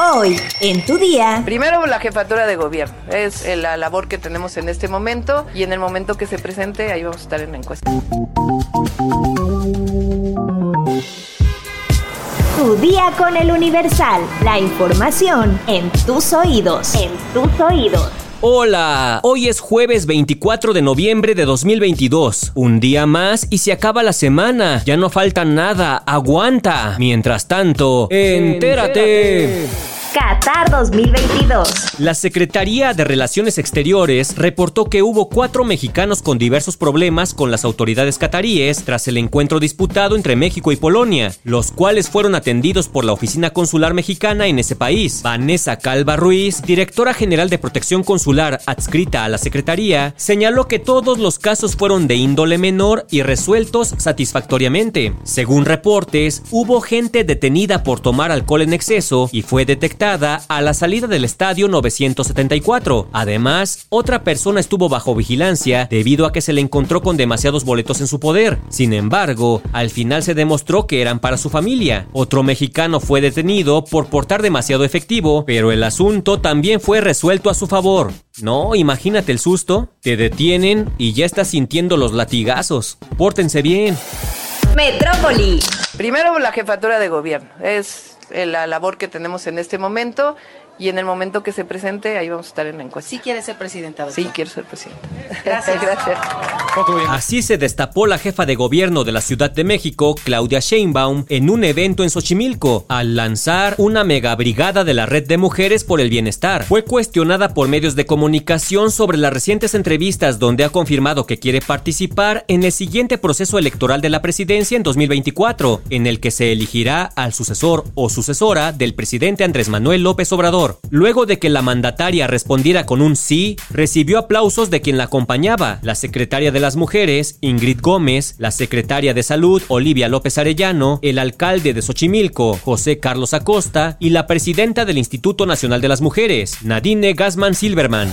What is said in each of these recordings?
Hoy, en tu día. Primero, la jefatura de gobierno. Es eh, la labor que tenemos en este momento y en el momento que se presente, ahí vamos a estar en la encuesta. Tu día con el Universal. La información en tus oídos. En tus oídos. Hola, hoy es jueves 24 de noviembre de 2022. Un día más y se acaba la semana. Ya no falta nada, aguanta. Mientras tanto, entérate. Qatar 2022. La Secretaría de Relaciones Exteriores reportó que hubo cuatro mexicanos con diversos problemas con las autoridades cataríes tras el encuentro disputado entre México y Polonia, los cuales fueron atendidos por la Oficina Consular Mexicana en ese país. Vanessa Calva Ruiz, directora general de Protección Consular adscrita a la Secretaría, señaló que todos los casos fueron de índole menor y resueltos satisfactoriamente. Según reportes, hubo gente detenida por tomar alcohol en exceso y fue detectada a la salida del estadio 974. Además, otra persona estuvo bajo vigilancia debido a que se le encontró con demasiados boletos en su poder. Sin embargo, al final se demostró que eran para su familia. Otro mexicano fue detenido por portar demasiado efectivo, pero el asunto también fue resuelto a su favor. No, imagínate el susto. Te detienen y ya estás sintiendo los latigazos. Pórtense bien. Metrópoli. Primero, la jefatura de gobierno. Es la labor que tenemos en este momento y en el momento que se presente, ahí vamos a estar en la encuesta. ¿Sí quiere ser presidenta? Sí, quiero ser presidenta. Gracias. Gracias. Así se destapó la jefa de gobierno de la Ciudad de México, Claudia Sheinbaum, en un evento en Xochimilco, al lanzar una mega brigada de la Red de Mujeres por el Bienestar. Fue cuestionada por medios de comunicación sobre las recientes entrevistas donde ha confirmado que quiere participar en el siguiente proceso electoral de la presidencia en 2024, en el que se elegirá al sucesor o sucesora del presidente Andrés Manuel López Obrador. Luego de que la mandataria respondiera con un sí, recibió aplausos de quien la acompañaba, la secretaria de las Mujeres, Ingrid Gómez, la secretaria de Salud, Olivia López Arellano, el alcalde de Xochimilco, José Carlos Acosta, y la presidenta del Instituto Nacional de las Mujeres, Nadine Gassman Silverman.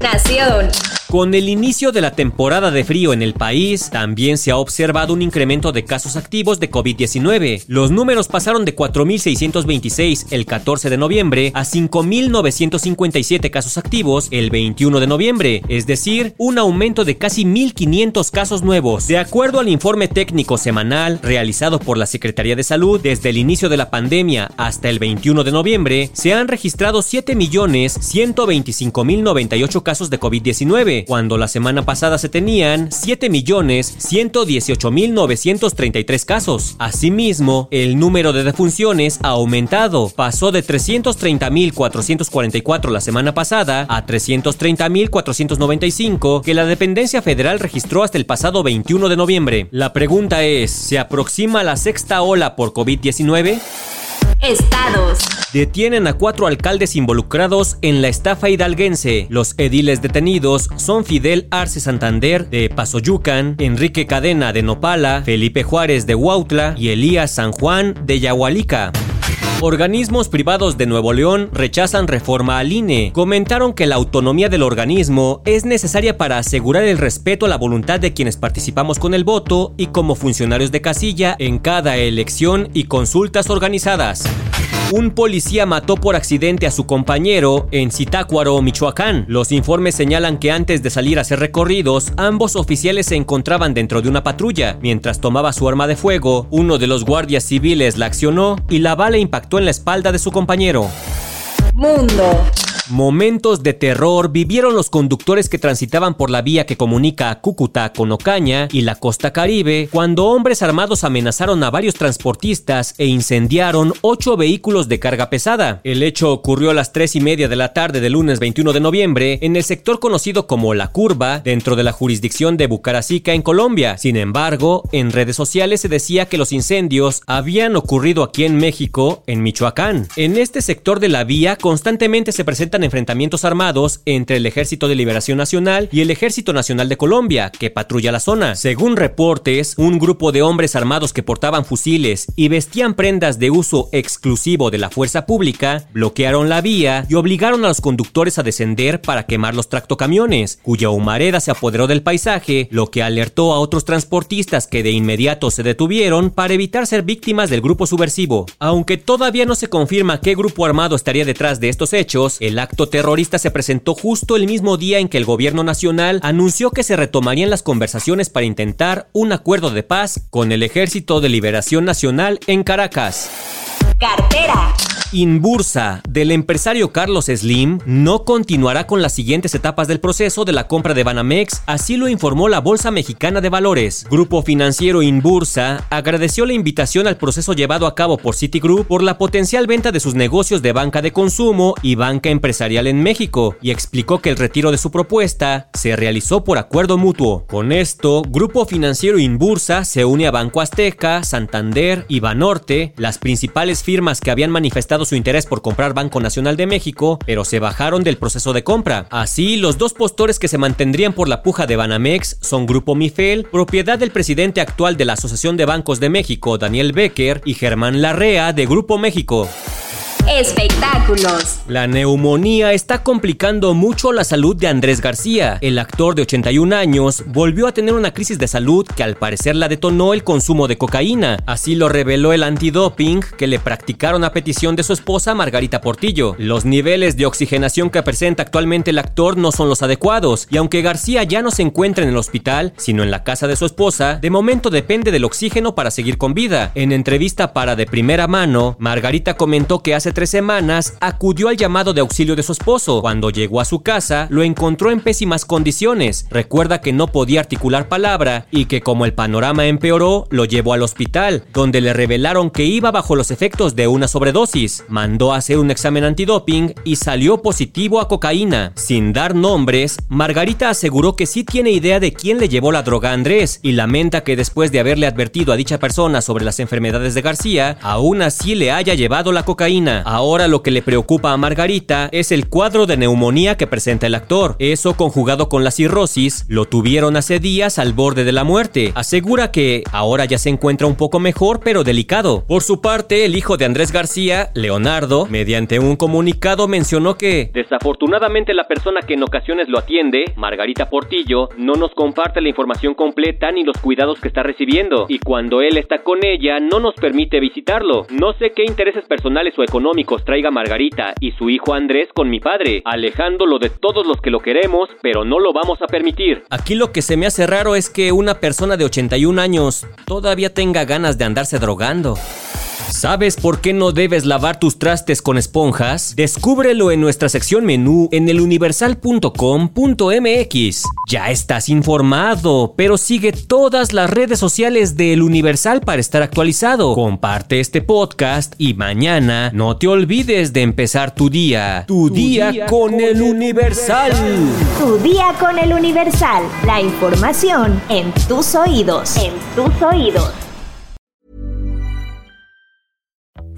Nación. Con el inicio de la temporada de frío en el país, también se ha observado un incremento de casos activos de COVID-19. Los números pasaron de 4.626 el 14 de noviembre a 5.957 casos activos el 21 de noviembre, es decir, un aumento de casi 1.500 casos nuevos. De acuerdo al informe técnico semanal realizado por la Secretaría de Salud, desde el inicio de la pandemia hasta el 21 de noviembre, se han registrado 7.125.098 casos de COVID-19 cuando la semana pasada se tenían 7.118.933 casos. Asimismo, el número de defunciones ha aumentado, pasó de 330.444 la semana pasada a 330.495 que la dependencia federal registró hasta el pasado 21 de noviembre. La pregunta es, ¿se aproxima la sexta ola por COVID-19? Estados. Detienen a cuatro alcaldes involucrados en la estafa hidalguense. Los ediles detenidos son Fidel Arce Santander de Pasoyucan, Enrique Cadena de Nopala, Felipe Juárez de Huautla y Elías San Juan de Yahualica. Organismos privados de Nuevo León rechazan reforma al INE. Comentaron que la autonomía del organismo es necesaria para asegurar el respeto a la voluntad de quienes participamos con el voto y como funcionarios de casilla en cada elección y consultas organizadas. Un policía mató por accidente a su compañero en Zitácuaro, Michoacán. Los informes señalan que antes de salir a hacer recorridos, ambos oficiales se encontraban dentro de una patrulla. Mientras tomaba su arma de fuego, uno de los guardias civiles la accionó y la bala impactó en la espalda de su compañero. Mundo. Momentos de terror vivieron los conductores que transitaban por la vía que comunica a Cúcuta con Ocaña y la costa caribe cuando hombres armados amenazaron a varios transportistas e incendiaron ocho vehículos de carga pesada. El hecho ocurrió a las tres y media de la tarde del lunes 21 de noviembre en el sector conocido como La Curva dentro de la jurisdicción de Bucaracica en Colombia. Sin embargo, en redes sociales se decía que los incendios habían ocurrido aquí en México, en Michoacán. En este sector de la vía constantemente se presenta presentan enfrentamientos armados entre el Ejército de Liberación Nacional y el Ejército Nacional de Colombia, que patrulla la zona. Según reportes, un grupo de hombres armados que portaban fusiles y vestían prendas de uso exclusivo de la fuerza pública bloquearon la vía y obligaron a los conductores a descender para quemar los tractocamiones, cuya humareda se apoderó del paisaje, lo que alertó a otros transportistas que de inmediato se detuvieron para evitar ser víctimas del grupo subversivo. Aunque todavía no se confirma qué grupo armado estaría detrás de estos hechos, el acto terrorista se presentó justo el mismo día en que el gobierno nacional anunció que se retomarían las conversaciones para intentar un acuerdo de paz con el Ejército de Liberación Nacional en Caracas. Cartera. Inbursa del empresario Carlos Slim no continuará con las siguientes etapas del proceso de la compra de Banamex, así lo informó la Bolsa Mexicana de Valores. Grupo Financiero Inbursa agradeció la invitación al proceso llevado a cabo por Citigroup por la potencial venta de sus negocios de banca de consumo y banca empresarial en México y explicó que el retiro de su propuesta se realizó por acuerdo mutuo. Con esto, Grupo Financiero Inbursa se une a Banco Azteca, Santander y Banorte, las principales firmas que habían manifestado su interés por comprar Banco Nacional de México, pero se bajaron del proceso de compra. Así, los dos postores que se mantendrían por la puja de Banamex son Grupo Mifel, propiedad del presidente actual de la Asociación de Bancos de México, Daniel Becker, y Germán Larrea, de Grupo México. Espectáculos. La neumonía está complicando mucho la salud de Andrés García. El actor de 81 años volvió a tener una crisis de salud que al parecer la detonó el consumo de cocaína. Así lo reveló el antidoping que le practicaron a petición de su esposa Margarita Portillo. Los niveles de oxigenación que presenta actualmente el actor no son los adecuados y aunque García ya no se encuentra en el hospital, sino en la casa de su esposa, de momento depende del oxígeno para seguir con vida. En entrevista para de primera mano, Margarita comentó que hace tres semanas acudió al llamado de auxilio de su esposo. Cuando llegó a su casa, lo encontró en pésimas condiciones. Recuerda que no podía articular palabra y que como el panorama empeoró, lo llevó al hospital, donde le revelaron que iba bajo los efectos de una sobredosis. Mandó a hacer un examen antidoping y salió positivo a cocaína. Sin dar nombres, Margarita aseguró que sí tiene idea de quién le llevó la droga a Andrés y lamenta que después de haberle advertido a dicha persona sobre las enfermedades de García, aún así le haya llevado la cocaína. Ahora lo que le preocupa a Margarita es el cuadro de neumonía que presenta el actor. Eso conjugado con la cirrosis, lo tuvieron hace días al borde de la muerte. Asegura que ahora ya se encuentra un poco mejor pero delicado. Por su parte, el hijo de Andrés García, Leonardo, mediante un comunicado mencionó que desafortunadamente la persona que en ocasiones lo atiende, Margarita Portillo, no nos comparte la información completa ni los cuidados que está recibiendo y cuando él está con ella no nos permite visitarlo. No sé qué intereses personales o económicos traiga Margarita y su hijo Andrés con mi padre, alejándolo de todos los que lo queremos, pero no lo vamos a permitir. Aquí lo que se me hace raro es que una persona de 81 años todavía tenga ganas de andarse drogando. ¿Sabes por qué no debes lavar tus trastes con esponjas? Descúbrelo en nuestra sección menú en eluniversal.com.mx. Ya estás informado, pero sigue todas las redes sociales de El Universal para estar actualizado. Comparte este podcast y mañana no te olvides de empezar tu día. Tu, día, con, El Universal. Tu día con el Universal. La información en tus oídos. En tus oídos.